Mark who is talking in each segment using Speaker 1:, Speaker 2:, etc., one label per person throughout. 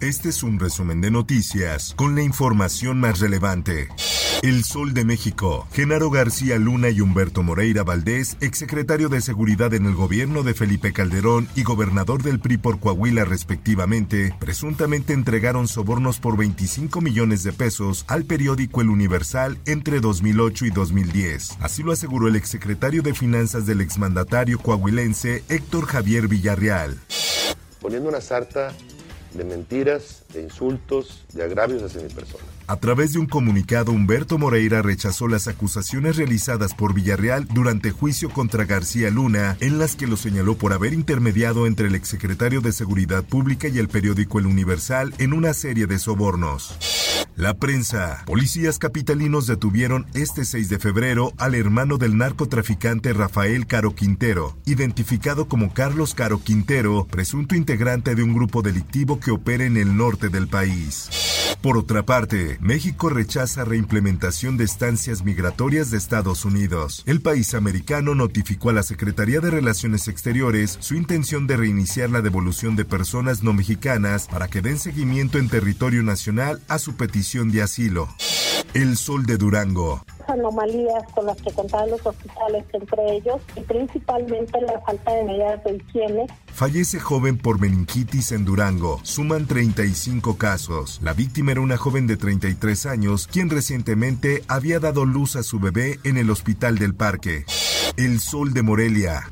Speaker 1: Este es un resumen de noticias con la información más relevante. El Sol de México. Genaro García Luna y Humberto Moreira Valdés, exsecretario de Seguridad en el gobierno de Felipe Calderón y gobernador del PRI por Coahuila respectivamente, presuntamente entregaron sobornos por 25 millones de pesos al periódico El Universal entre 2008 y 2010. Así lo aseguró el exsecretario de Finanzas del exmandatario coahuilense Héctor Javier Villarreal.
Speaker 2: Poniendo una sarta de mentiras, de insultos, de agravios hacia mi persona.
Speaker 1: A través de un comunicado, Humberto Moreira rechazó las acusaciones realizadas por Villarreal durante juicio contra García Luna, en las que lo señaló por haber intermediado entre el exsecretario de Seguridad Pública y el periódico El Universal en una serie de sobornos. La prensa. Policías capitalinos detuvieron este 6 de febrero al hermano del narcotraficante Rafael Caro Quintero, identificado como Carlos Caro Quintero, presunto integrante de un grupo delictivo que opera en el norte del país. Por otra parte, México rechaza reimplementación de estancias migratorias de Estados Unidos. El país americano notificó a la Secretaría de Relaciones Exteriores su intención de reiniciar la devolución de personas no mexicanas para que den seguimiento en territorio nacional a su petición de asilo. El Sol de Durango.
Speaker 3: anomalías con las que contaban los hospitales, entre ellos, y principalmente la falta de medidas de higiene.
Speaker 1: Fallece joven por meningitis en Durango. Suman 35 casos. La víctima era una joven de 33 años, quien recientemente había dado luz a su bebé en el hospital del parque. El Sol de Morelia.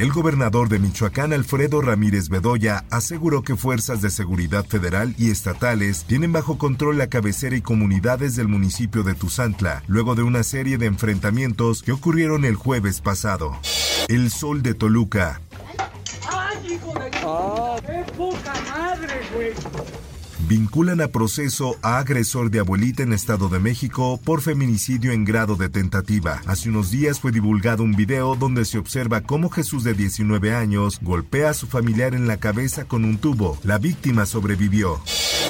Speaker 1: El gobernador de Michoacán, Alfredo Ramírez Bedoya, aseguró que fuerzas de seguridad federal y estatales tienen bajo control la cabecera y comunidades del municipio de Tuzantla, luego de una serie de enfrentamientos que ocurrieron el jueves pasado. El Sol de Toluca.
Speaker 4: ¡Ay, hijo de... ¡Qué poca madre, güey!
Speaker 1: Vinculan a proceso a agresor de abuelita en Estado de México por feminicidio en grado de tentativa. Hace unos días fue divulgado un video donde se observa cómo Jesús de 19 años golpea a su familiar en la cabeza con un tubo. La víctima sobrevivió.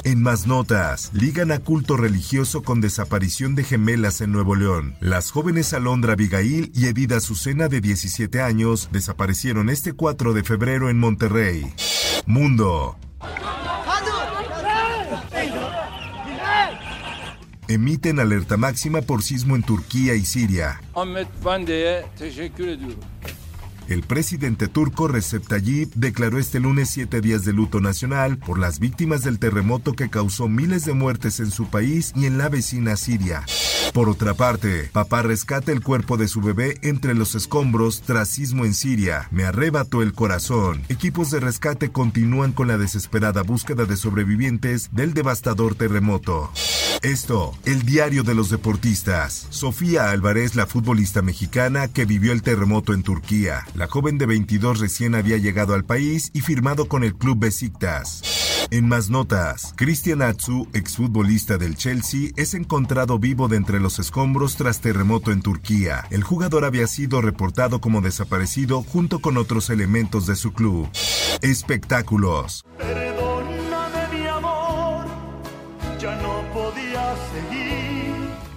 Speaker 1: En más notas, ligan a culto religioso con desaparición de gemelas en Nuevo León. Las jóvenes Alondra Abigail y Edida Azucena de 17 años desaparecieron este 4 de febrero en Monterrey. Mundo. Emiten alerta máxima por sismo en Turquía y Siria. El presidente turco Recep Tayyip declaró este lunes siete días de luto nacional por las víctimas del terremoto que causó miles de muertes en su país y en la vecina Siria. Por otra parte, papá rescata el cuerpo de su bebé entre los escombros tras sismo en Siria. Me arrebató el corazón. Equipos de rescate continúan con la desesperada búsqueda de sobrevivientes del devastador terremoto. Esto, el diario de los deportistas. Sofía Álvarez, la futbolista mexicana que vivió el terremoto en Turquía. La joven de 22 recién había llegado al país y firmado con el club Besiktas. En más notas, Cristian Atsu, exfutbolista del Chelsea, es encontrado vivo de entre los escombros tras terremoto en Turquía. El jugador había sido reportado como desaparecido junto con otros elementos de su club. Espectáculos.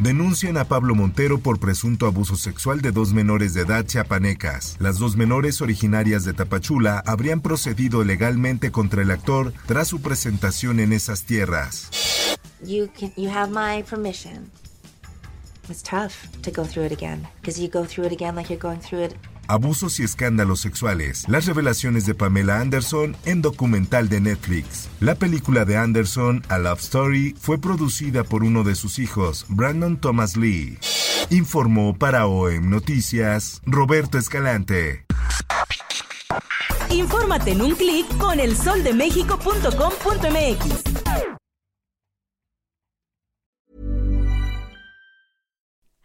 Speaker 1: Denuncian a Pablo Montero por presunto abuso sexual de dos menores de edad chiapanecas. Las dos menores originarias de Tapachula habrían procedido legalmente contra el actor tras su presentación en esas tierras.
Speaker 5: You can you have my permission. It's tough to go through it again because you go through it again like you're going through it
Speaker 1: Abusos y escándalos sexuales. Las revelaciones de Pamela Anderson en documental de Netflix. La película de Anderson, A Love Story, fue producida por uno de sus hijos, Brandon Thomas Lee. Informó para OEM Noticias, Roberto Escalante.
Speaker 6: Infórmate en un clic con elsoldemexico.com.mx.